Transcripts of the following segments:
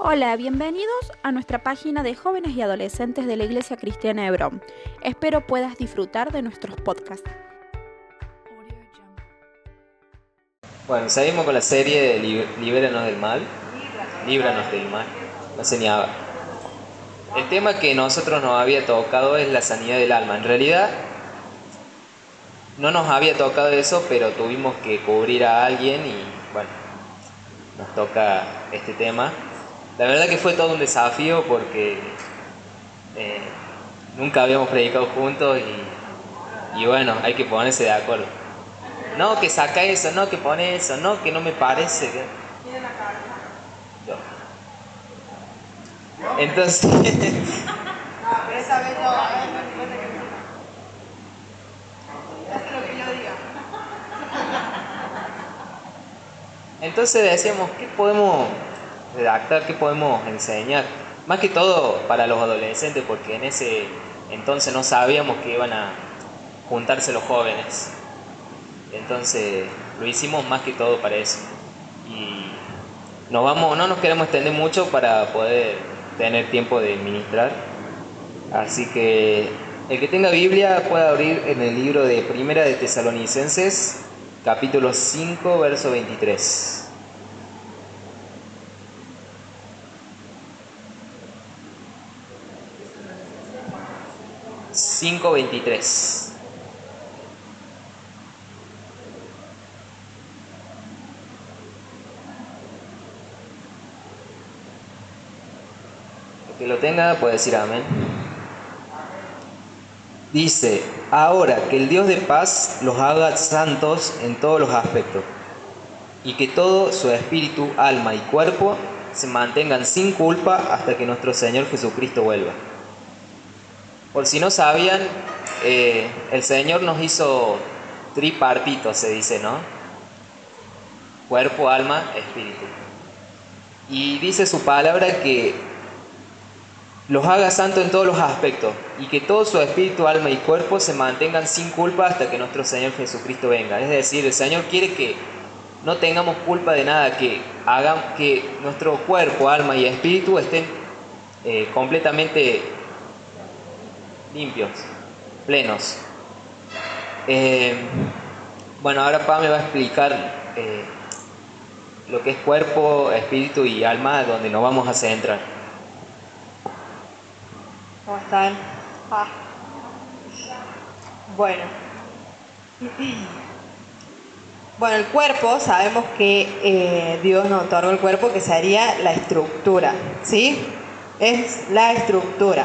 Hola, bienvenidos a nuestra página de jóvenes y adolescentes de la Iglesia Cristiana Hebrón. Espero puedas disfrutar de nuestros podcasts. Bueno, seguimos con la serie de Lib- Libéranos del mal. Líbranos del mal. Ni hablar. El tema que nosotros nos había tocado es la sanidad del alma. En realidad, no nos había tocado eso, pero tuvimos que cubrir a alguien y bueno, nos toca este tema. La verdad que fue todo un desafío porque eh, nunca habíamos predicado juntos y, y bueno, hay que ponerse de acuerdo. No, que saca eso, no, que pone eso, no, que no me parece. que- Yo. Entonces, Esa vez no, a ver, no importa que me Hace lo que yo diga. entonces decíamos, ¿qué podemos redactar, qué podemos enseñar? Más que todo para los adolescentes, porque en ese entonces no sabíamos que iban a juntarse los jóvenes. Entonces lo hicimos más que todo para eso. Y nos vamos, no nos queremos extender mucho para poder tener tiempo de ministrar. Así que el que tenga Biblia puede abrir en el libro de Primera de Tesalonicenses, capítulo 5, verso 23. Cinco veintitrés. El que lo tenga puede decir amén. Dice, ahora que el Dios de paz los haga santos en todos los aspectos, y que todo su espíritu, alma y cuerpo se mantengan sin culpa hasta que nuestro Señor Jesucristo vuelva. Por si no sabían, eh, el Señor nos hizo tripartito, se dice, ¿no? Cuerpo, alma, espíritu. Y dice su palabra que los haga santo en todos los aspectos y que todo su espíritu, alma y cuerpo se mantengan sin culpa hasta que nuestro Señor Jesucristo venga. Es decir, el Señor quiere que no tengamos culpa de nada, que hagan que nuestro cuerpo, alma y espíritu estén eh, completamente limpios, plenos. Eh, bueno, ahora Pa me va a explicar eh, lo que es cuerpo, espíritu y alma, donde nos vamos a centrar. ¿Cómo están? Ah. Bueno. Bueno, el cuerpo, sabemos que eh, Dios nos otorgó el cuerpo que sería la estructura, ¿sí? Es la estructura.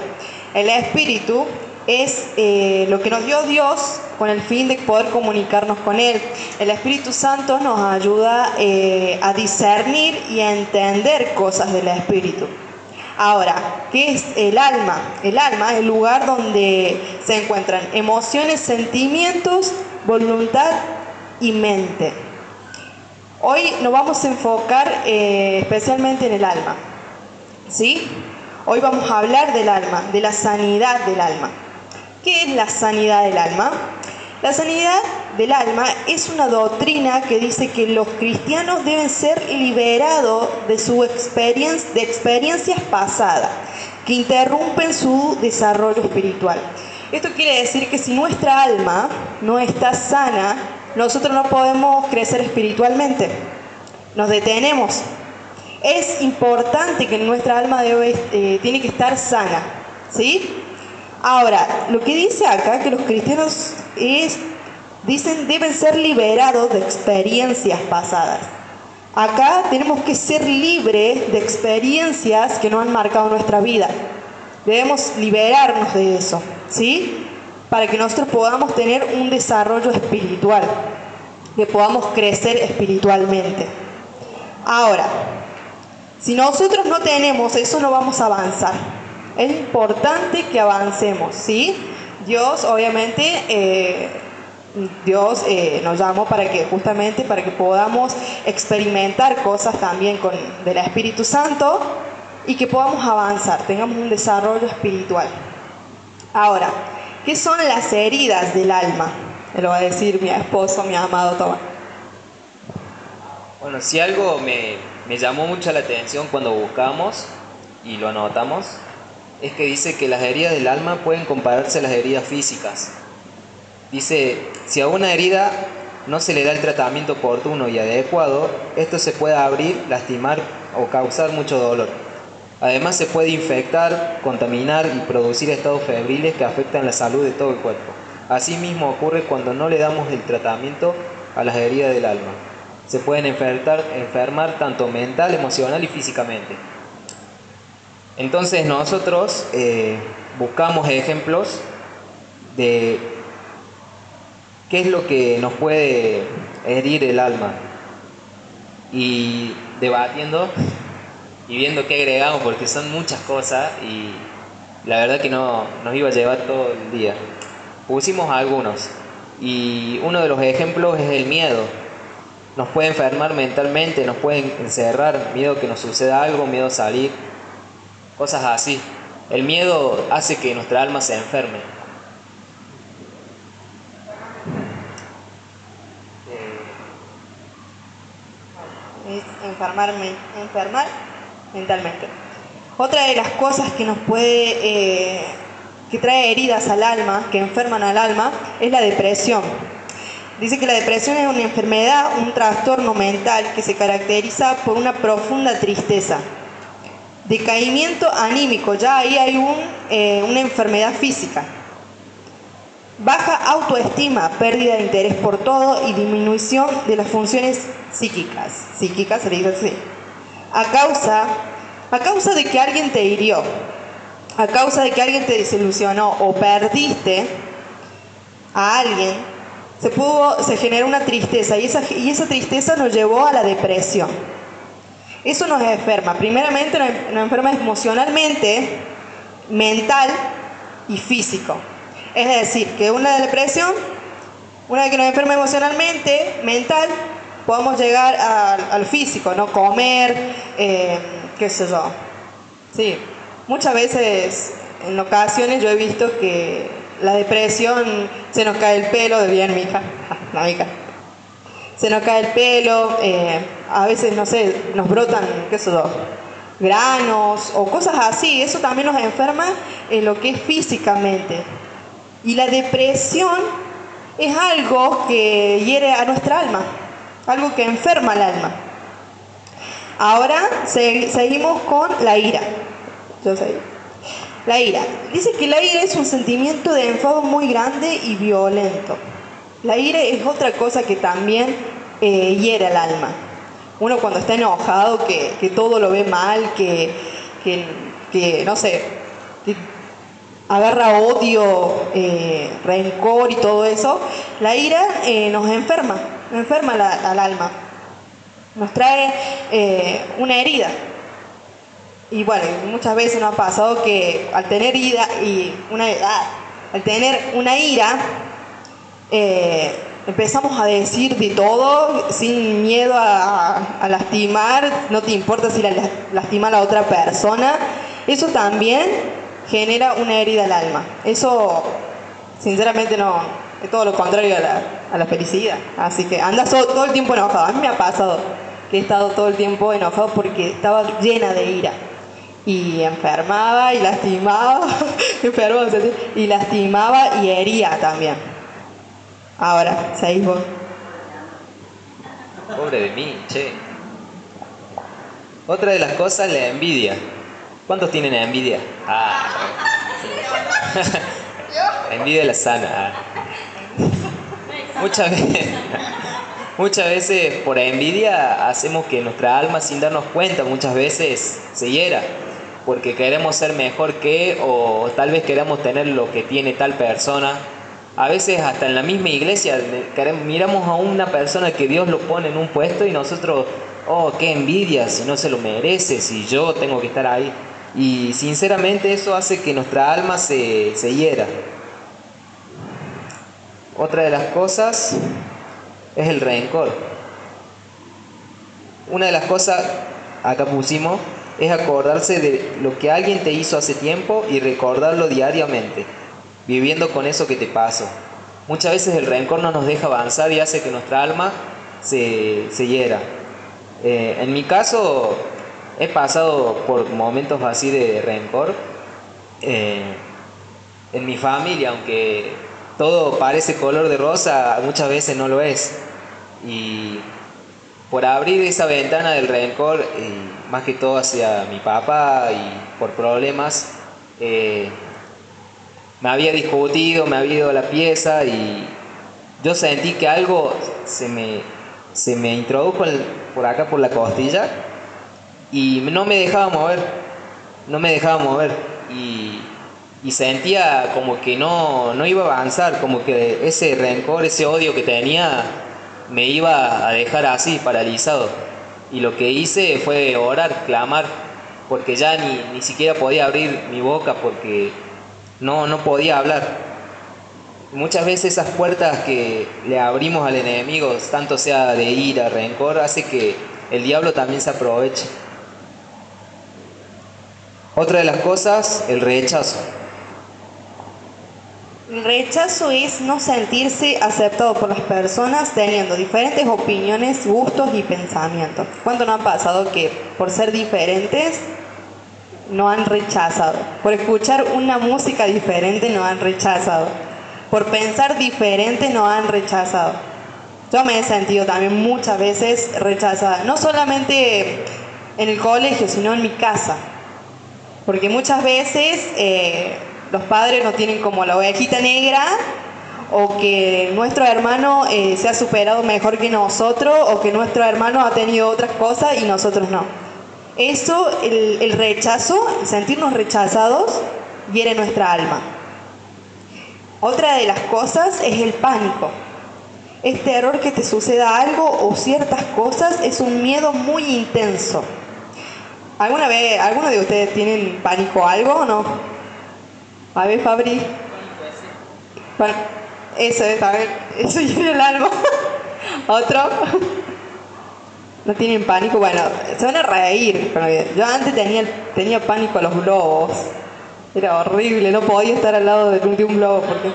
El espíritu es eh, lo que nos dio Dios con el fin de poder comunicarnos con Él. El Espíritu Santo nos ayuda eh, a discernir y a entender cosas del Espíritu. Ahora, ¿qué es el alma? El alma es el lugar donde se encuentran emociones, sentimientos, voluntad y mente. Hoy nos vamos a enfocar eh, especialmente en el alma. ¿Sí? Hoy vamos a hablar del alma, de la sanidad del alma. ¿Qué es la sanidad del alma? La sanidad del alma es una doctrina que dice que los cristianos deben ser liberados de su experiencia, de experiencias pasadas que interrumpen su desarrollo espiritual. Esto quiere decir que si nuestra alma no está sana, nosotros no podemos crecer espiritualmente. Nos detenemos. Es importante que nuestra alma debe, eh, tiene que estar sana. ¿Sí? Ahora, lo que dice acá que los cristianos dicen deben ser liberados de experiencias pasadas. Acá tenemos que ser libres de experiencias que no han marcado nuestra vida. Debemos liberarnos de eso, ¿sí? Para que nosotros podamos tener un desarrollo espiritual, que podamos crecer espiritualmente. Ahora, si nosotros no tenemos eso, no vamos a avanzar. Es importante que avancemos, ¿sí? Dios, obviamente, eh, Dios eh, nos llamó para que justamente para que podamos experimentar cosas también con del Espíritu Santo y que podamos avanzar, tengamos un desarrollo espiritual. Ahora, ¿qué son las heridas del alma? Me lo va a decir mi esposo, mi amado Tomás. Bueno, si algo me, me llamó mucho la atención cuando buscamos y lo anotamos, es que dice que las heridas del alma pueden compararse a las heridas físicas. Dice, si a una herida no se le da el tratamiento oportuno y adecuado, esto se puede abrir, lastimar o causar mucho dolor. Además se puede infectar, contaminar y producir estados febriles que afectan la salud de todo el cuerpo. Asimismo ocurre cuando no le damos el tratamiento a las heridas del alma. Se pueden enfermar, enfermar tanto mental, emocional y físicamente. Entonces nosotros eh, buscamos ejemplos de qué es lo que nos puede herir el alma y debatiendo y viendo qué agregamos porque son muchas cosas y la verdad que no nos iba a llevar todo el día. Pusimos algunos y uno de los ejemplos es el miedo. Nos puede enfermar mentalmente, nos puede encerrar, miedo que nos suceda algo, miedo a salir, cosas así. El miedo hace que nuestra alma se enferme. Es enfermar, enfermar mentalmente. Otra de las cosas que nos puede, eh, que trae heridas al alma, que enferman al alma, es la depresión. Dice que la depresión es una enfermedad, un trastorno mental que se caracteriza por una profunda tristeza, decaimiento anímico, ya ahí hay un, eh, una enfermedad física, baja autoestima, pérdida de interés por todo y disminución de las funciones psíquicas. Psíquicas se dice así. A causa, a causa de que alguien te hirió, a causa de que alguien te desilusionó o perdiste a alguien, se, pudo, se generó una tristeza y esa, y esa tristeza nos llevó a la depresión. Eso nos enferma. Primeramente nos enferma emocionalmente, mental y físico. Es decir, que una depresión, una vez que nos enferma emocionalmente, mental, podemos llegar al físico, ¿no? Comer, eh, qué sé yo. Sí, muchas veces, en ocasiones yo he visto que la depresión se nos cae el pelo, de bien, mija, no, mija. Se nos cae el pelo, eh, a veces, no sé, nos brotan, qué sé yo, granos o cosas así. Eso también nos enferma en lo que es físicamente. Y la depresión es algo que hiere a nuestra alma algo que enferma el alma. Ahora seguimos con la ira. La ira. Dice que la ira es un sentimiento de enfado muy grande y violento. La ira es otra cosa que también eh, hiere al alma. Uno cuando está enojado, que, todo lo ve mal, que, que, no sé, agarra odio, eh, rencor y todo eso, la ira eh, nos enferma enferma al alma, nos trae eh, una herida. Y bueno, muchas veces nos ha pasado que al tener ira y una ah, al tener una ira, eh, empezamos a decir de todo sin miedo a, lastimar, no te importa si la, lastima a la otra persona. Eso también genera una herida al alma. Eso, sinceramente, no, es todo lo contrario a la, a la felicidad. Así que andas todo el tiempo enojado. A mí me ha pasado que he estado todo el tiempo enojado porque estaba llena de ira. Y enfermaba y lastimaba, enfermaba, y lastimaba y hería también. Ahora, seguís vos. Pobre de mí, che. Otra de las cosas, la envidia. ¿Cuántos tienen envidia? Ah, envidia la sana. Ah. Muchas veces, muchas veces por envidia hacemos que nuestra alma sin darnos cuenta muchas veces se hiera porque queremos ser mejor que o tal vez queremos tener lo que tiene tal persona. A veces hasta en la misma iglesia miramos a una persona que Dios lo pone en un puesto y nosotros, oh, qué envidia, si no se lo merece, si yo tengo que estar ahí. Y sinceramente eso hace que nuestra alma se, se hiera. Otra de las cosas es el rencor. Una de las cosas, acá pusimos, es acordarse de lo que alguien te hizo hace tiempo y recordarlo diariamente, viviendo con eso que te pasó. Muchas veces el rencor no nos deja avanzar y hace que nuestra alma se, se hiera. Eh, en mi caso, he pasado por momentos así de rencor. Eh, en mi familia, aunque todo parece color de rosa, muchas veces no lo es. Y por abrir esa ventana del rencor, más que todo hacia mi papá y por problemas, eh, me había discutido, me había ido la pieza y yo sentí que algo se me, se me introdujo por acá por la costilla y no me dejaba mover, no me dejaba mover y, y sentía como que no, no iba a avanzar, como que ese rencor, ese odio que tenía me iba a dejar así, paralizado. Y lo que hice fue orar, clamar, porque ya ni, ni siquiera podía abrir mi boca porque no, no podía hablar. Muchas veces esas puertas que le abrimos al enemigo, tanto sea de ira, rencor, hace que el diablo también se aproveche. Otra de las cosas, el rechazo. Rechazo es no sentirse aceptado por las personas teniendo diferentes opiniones, gustos y pensamientos. ¿Cuánto no ha pasado que por ser diferentes no han rechazado? Por escuchar una música diferente no han rechazado. Por pensar diferente no han rechazado. Yo me he sentido también muchas veces rechazada, no solamente en el colegio, sino en mi casa. Porque muchas veces... Eh, los padres no tienen como la ovejita negra o que nuestro hermano eh, se ha superado mejor que nosotros o que nuestro hermano ha tenido otras cosas y nosotros no. Eso, el, rechazo, sentirnos rechazados, hiere nuestra alma. Otra de las cosas es el pánico. Este error que te suceda algo o ciertas cosas es un miedo muy intenso. ¿Alguna vez, alguno de ustedes tienen pánico a algo o no? A ver, Fabri. Bueno, eso es, a ver, eso llena el alma. Otro. ¿No tienen pánico? Bueno, se van a reír Yo antes tenía, tenía pánico a los globos. Era horrible, no podía estar al lado de, un globo porque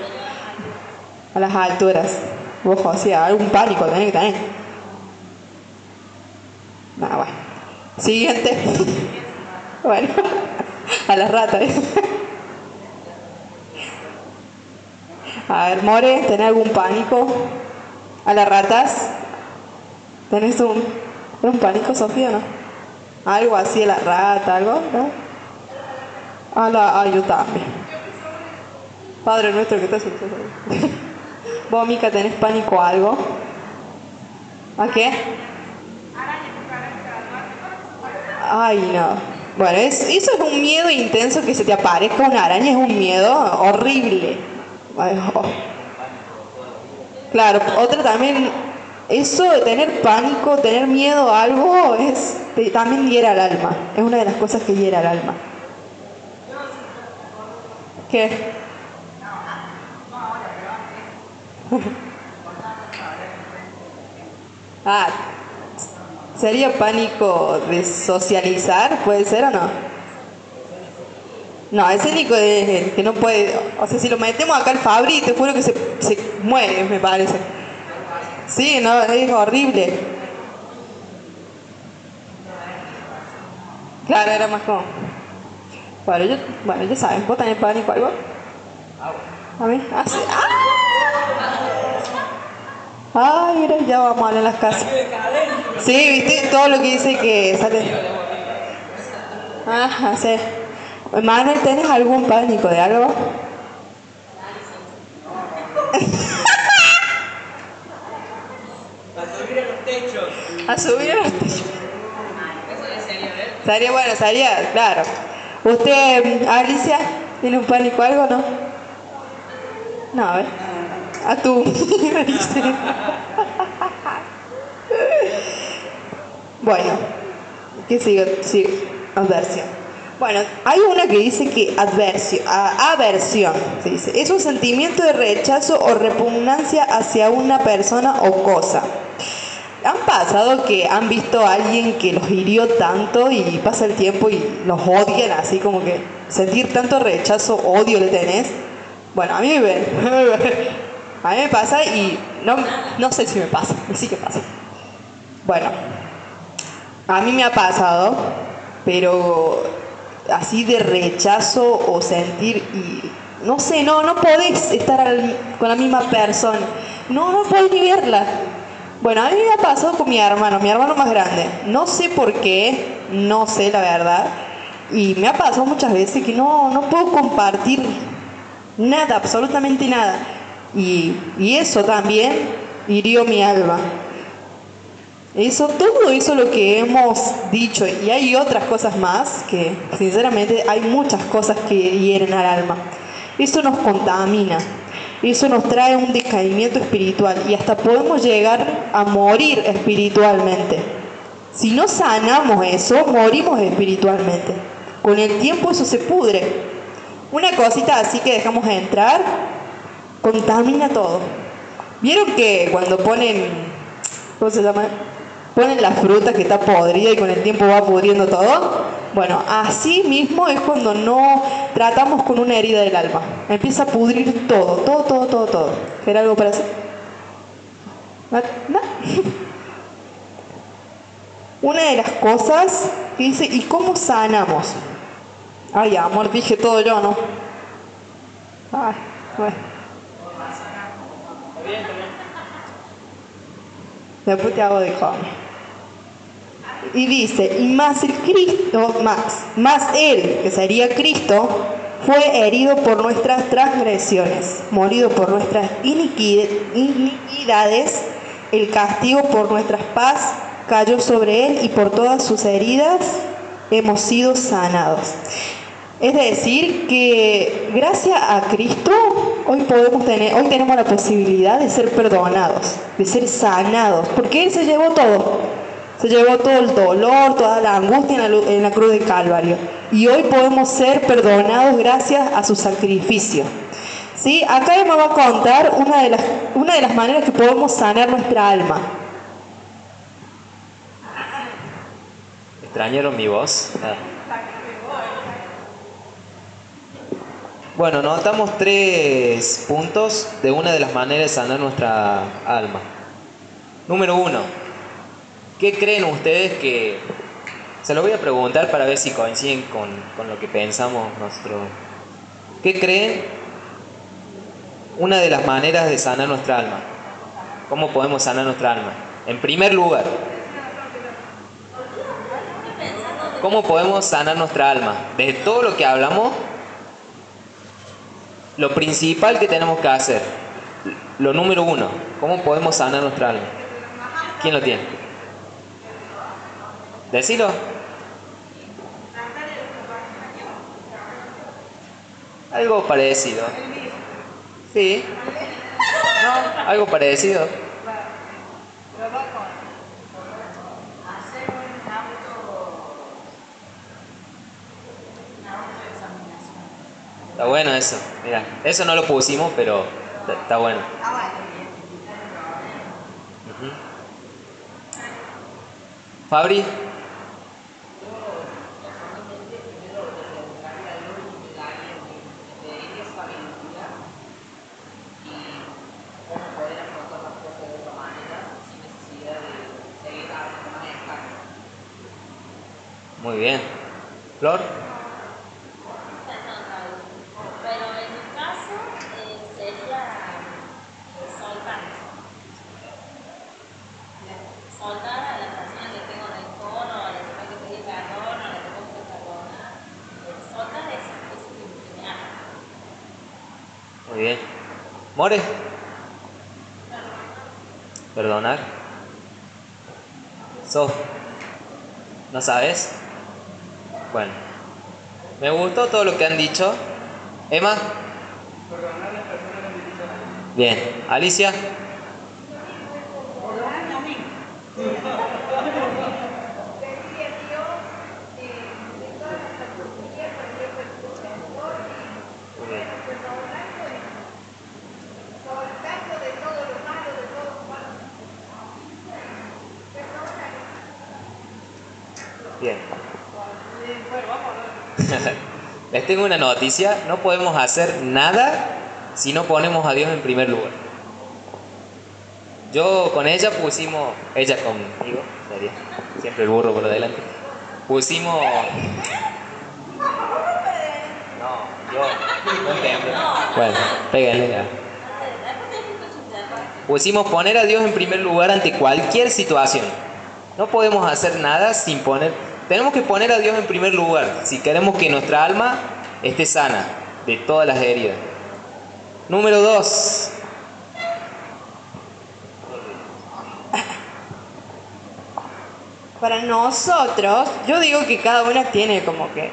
a las alturas. Ojo, hacía algún pánico tenía que tener. Nada, bueno. Siguiente. bueno, a las ratas. A ver, More, ¿tenés algún pánico? ¿A las ratas? ¿Tenés un, un pánico, Sofía, no? Algo así a la rata, algo, ¿no? A la, a yo también. Padre nuestro que estás en ¿Vos, Mica, tenés pánico a algo? ¿A qué? Ay, no. Bueno, eso es un miedo intenso que se te aparezca una araña, es un miedo horrible. Claro, otra también, eso de tener pánico, tener miedo a algo, es también hiera al alma. Es una de las cosas que hiera al alma. ¿Qué? ah, ¿sería pánico de socializar? ¿Puede ser o no? No, ese Nico es que no puede. O sea, si lo metemos acá al Fabri, te juro que se, se muere, me parece. Sí, no, es horrible. Claro, era más como. Bueno, yo, bueno, ya saben, ¿vos tenés pánico algo? A mí, ah, sí. ¡Ah! Ay, mira, ya vamos a hablar en las casas. Sí, viste, todo lo que dice que sale. Ah, sí. Manuel, ¿tienes algún pánico de algo? a subir a los techos. A subir a los techos. Sería bueno, sería, claro. ¿Usted, Alicia, tiene un pánico algo no? No, a ver. A tú. bueno, ¿qué sigue? Sigue. Adversión. Bueno, hay una que dice que aversión, se dice, es un sentimiento de rechazo o repugnancia hacia una persona o cosa. ¿Han pasado que han visto a alguien que los hirió tanto y pasa el tiempo y los odian así como que sentir tanto rechazo, odio le tenés? Bueno, a mí me, a mí me pasa y no, no sé si me pasa, sí que pasa. Bueno, A mí me ha pasado, pero así de rechazo o sentir y no sé, no, no podés estar con la misma persona. No, no podés ni verla. Bueno, a mí me ha pasado con mi hermano, mi hermano más grande. No sé por qué, no sé la verdad. Y me ha pasado muchas veces que no, no puedo compartir nada, absolutamente nada. Y, y eso también hirió mi alma. Eso, todo eso lo que hemos dicho, y hay otras cosas más, que sinceramente hay muchas cosas que hieren al alma. Eso nos contamina, eso nos trae un decaimiento espiritual y hasta podemos llegar a morir espiritualmente. Si no sanamos eso, morimos espiritualmente. Con el tiempo eso se pudre. Una cosita así que dejamos entrar, contamina todo. ¿Vieron que cuando ponen, ¿cómo se llama? Ponen la fruta que está podrida y con el tiempo va pudriendo todo. Bueno, así mismo es cuando no tratamos con una herida del alma. Empieza a pudrir todo, todo, todo, todo, todo. ¿Era algo para hacer? ¿No? Una de las cosas que dice, ¿y cómo sanamos? Ay, amor, dije todo yo, ¿no? Ay, bueno. Después te hago de comer. Y dice, y más el Cristo, más, más Él, que sería Cristo, fue herido por nuestras transgresiones, morido por nuestras iniquidades, el castigo por nuestras paz cayó sobre Él y por todas sus heridas hemos sido sanados. Es decir, que gracias a Cristo hoy podemos tener, hoy tenemos la posibilidad de ser perdonados, de ser sanados, porque Él se llevó todo. Se llevó todo el dolor, toda la angustia en la, cruz de Calvario. Y hoy podemos ser perdonados gracias a su sacrificio. ¿Sí? Acá me va a contar una de, las, una de las maneras que podemos sanar nuestra alma. ¿Extrañaron mi voz? Ah. Bueno, notamos tres puntos de una de las maneras de sanar nuestra alma. Número uno, ¿Qué creen ustedes que... Se lo voy a preguntar para ver si coinciden con, lo que pensamos nosotros. ¿Qué creen una de las maneras de sanar nuestra alma? ¿Cómo podemos sanar nuestra alma? En primer lugar, ¿cómo podemos sanar nuestra alma? De todo lo que hablamos, lo principal que tenemos que hacer, lo número uno, ¿cómo podemos sanar nuestra alma? ¿Quién lo tiene? Decilo. Algo parecido. Sí. No, algo parecido. Está bueno eso. Mira, eso no lo pusimos, pero está bueno. Fabri. Muy bien. Flor. Pero en mi caso eh, sería soltar. Soltar a la persona que tengo rencor o a la que tengo que pedir perdón o a la que tengo que perdonar. Soltar eso, eso que me. Muy bien. More. Perdonar. So. ¿No sabes? Bueno, me gustó todo lo que han dicho. Emma. Bien, Alicia. Bien. Les tengo una noticia, no podemos hacer nada si no ponemos a Dios en primer lugar. Yo con ella pusimos, ella conmigo, sería, siempre el burro por delante, pusimos... No, yo, no. Bueno, pégale. ya. Pusimos poner a Dios en primer lugar ante cualquier situación. No podemos hacer nada sin poner... Tenemos que poner a Dios en primer lugar si queremos que nuestra alma esté sana de todas las heridas. Número dos, Para nosotros, yo digo que cada una tiene como que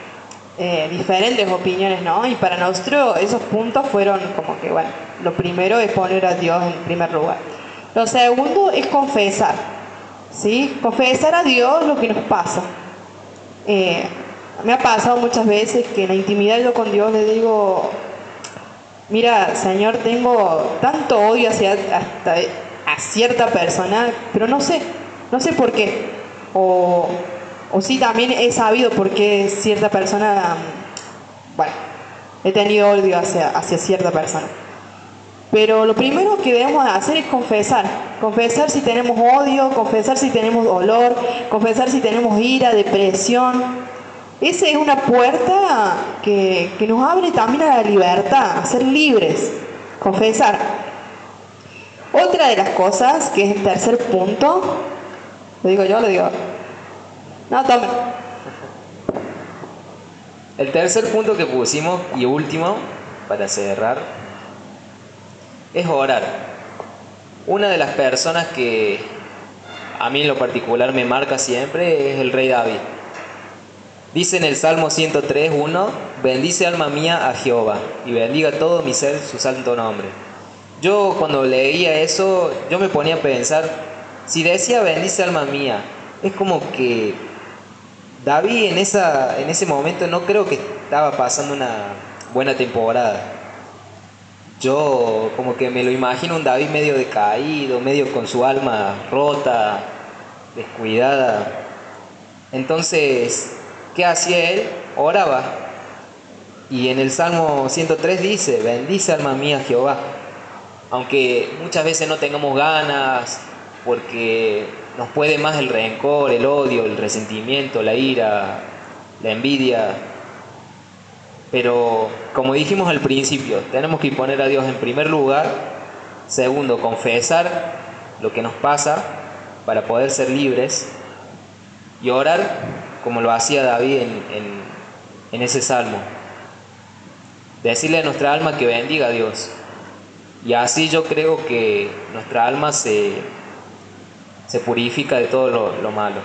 eh, diferentes opiniones, ¿no? Y para nosotros esos puntos fueron como que, bueno, lo primero es poner a Dios en primer lugar. Lo segundo es confesar, ¿sí? Confesar a Dios lo que nos pasa. Eh, me ha pasado muchas veces que en la intimidad yo con Dios le digo, mira, Señor, tengo tanto odio hacia hasta a cierta persona, pero no sé, no sé por qué. O, o sí, también he sabido por qué cierta persona, bueno, he tenido odio hacia, hacia cierta persona. Pero lo primero que debemos hacer es confesar. Confesar si tenemos odio, confesar si tenemos dolor, confesar si tenemos ira, depresión. Esa es una puerta que, que nos abre también a la libertad, a ser libres. Confesar. Otra de las cosas, que es el tercer punto, lo digo yo, lo digo. No, tome. El tercer punto que pusimos y último, para cerrar, es orar. Una de las personas que a mí en lo particular me marca siempre es el rey David. Dice en el Salmo 103, 1, bendice alma mía a Jehová y bendiga todo mi ser su santo nombre. Yo cuando leía eso, yo me ponía a pensar, si decía bendice alma mía, es como que David en, esa, en ese momento no creo que estaba pasando una buena temporada. Yo como que me lo imagino un David medio decaído, medio con su alma rota, descuidada. Entonces, ¿qué hacía él? Oraba. Y en el Salmo 103 dice, bendice alma mía Jehová. Aunque muchas veces no tengamos ganas, porque nos puede más el rencor, el odio, el resentimiento, la ira, la envidia. Pero como dijimos al principio, tenemos que poner a Dios en primer lugar. Segundo, confesar lo que nos pasa para poder ser libres. Y orar como lo hacía David en, en, ese salmo. Decirle a nuestra alma que bendiga a Dios. Y así yo creo que nuestra alma se, se purifica de todo lo, lo malo.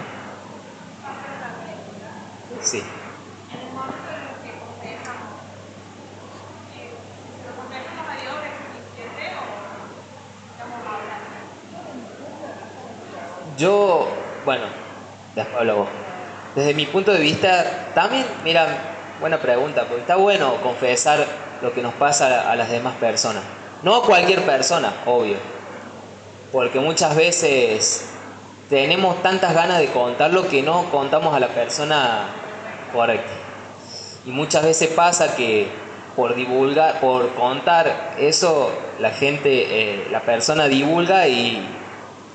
Sí. Yo, bueno, después hablo vos. Desde mi punto de vista, también, mira, buena pregunta, porque está bueno confesar lo que nos pasa a las demás personas. No a cualquier persona, obvio, porque muchas veces tenemos tantas ganas de contarlo que no contamos a la persona correcta. Y muchas veces pasa que por divulgar, por contar eso, la gente, eh, la persona divulga y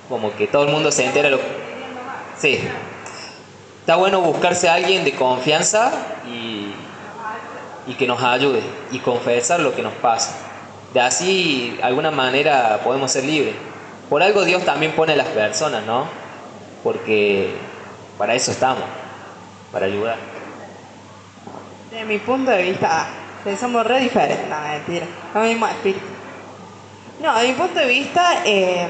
como que todo el mundo se entera lo Sí. Está bueno buscarse a alguien de confianza y, y que nos ayude y confesar lo que nos pasa. De así, de alguna manera, podemos ser libres. Por algo Dios también pone a las personas, ¿no? Porque para eso estamos, para ayudar. De mi punto de vista, somos re diferentes, no, mentira, no mismo espíritu. No, de mi punto de vista, eh,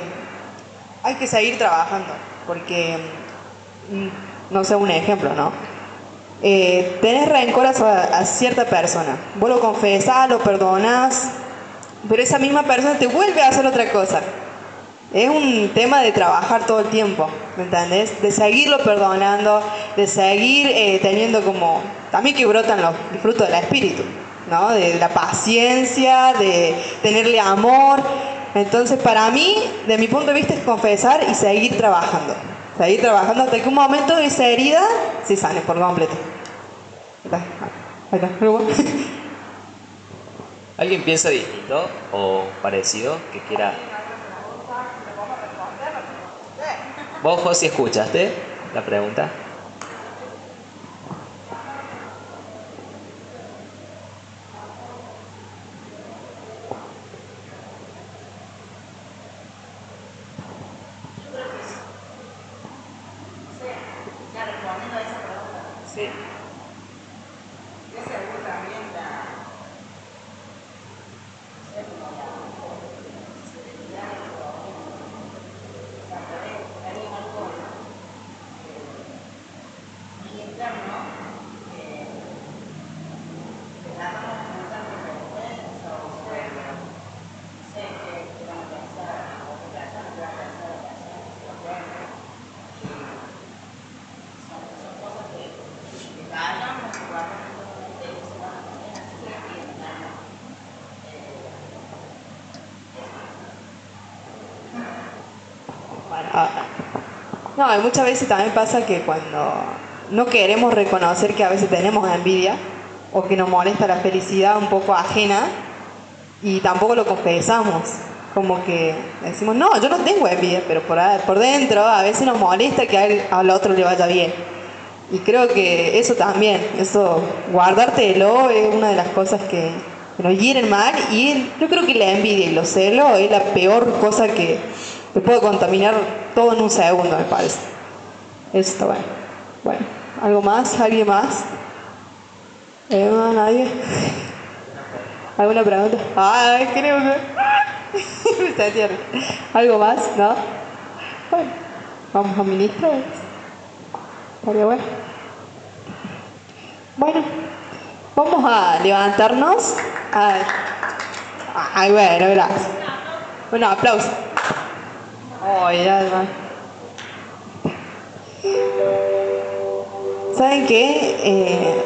hay que seguir trabajando, porque, mm, no sé, un ejemplo, ¿no? Eh, tenés rencor a, a cierta persona, vos lo confesás, lo perdonás, pero esa misma persona te vuelve a hacer otra cosa. Es un tema de trabajar todo el tiempo, ¿me entendés? De seguirlo perdonando, de seguir eh, teniendo como, también que brotan los frutos del espíritu, ¿no? De la paciencia, de tenerle amor. Entonces, para mí, de mi punto de vista, es confesar y seguir trabajando. Seguir trabajando hasta que un momento esa herida se sane por completo. ¿Alguien piensa distinto o parecido que quiera? ¿Vos, José, escuchaste la pregunta? No, y muchas veces también pasa que cuando no queremos reconocer que a veces tenemos envidia o que nos molesta la felicidad un poco ajena y tampoco lo confesamos. Como que decimos, no, yo no tengo envidia, pero por, por dentro a veces nos molesta que a él- al otro le vaya bien. Y creo que eso también, eso, guardártelo es una de las cosas que, que nos hieren mal y yo creo que la envidia y los celos es la peor cosa que te puede contaminar todo en un segundo, me parece. Eso está bueno. Bueno, ¿algo más? ¿Alguien más? ¿Nadie? ¿Alguna pregunta? Ay, creo que... Está tierno. ¿Algo más? ¿No? Bueno, vamos a ministrar. Estaría bueno. Bueno, vamos a levantarnos. Ay, Ay, bueno, gracias. Bueno, aplauso. Ya, ya. ¿Saben qué? Eh,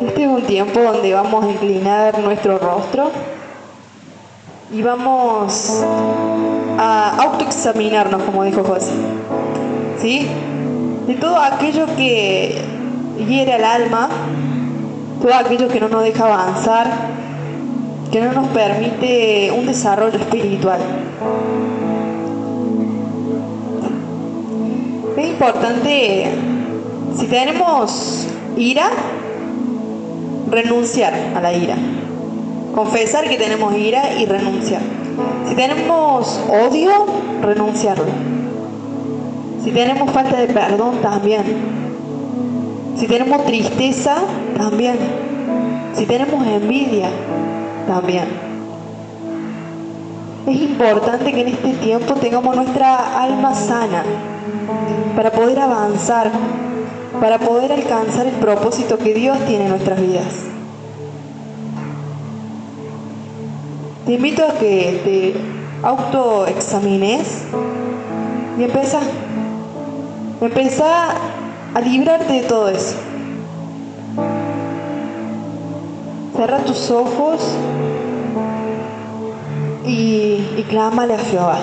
este es un tiempo donde vamos a inclinar nuestro rostro y vamos a autoexaminarnos, como dijo José. ¿Sí? De todo aquello que hiere al alma, todo aquello que no nos deja avanzar, que no nos permite un desarrollo espiritual. Es importante, si tenemos ira, renunciar a la ira. Confesar que tenemos ira y renunciar. Si tenemos odio, renunciarlo. Si tenemos falta de perdón, también. Si tenemos tristeza, también. Si tenemos envidia, también. Es importante que en este tiempo tengamos nuestra alma sana para poder avanzar, para poder alcanzar el propósito que Dios tiene en nuestras vidas. Te invito a que te autoexamines y empieza, empieza a librarte de todo eso. Cierra tus ojos y, y clámale a Jehová.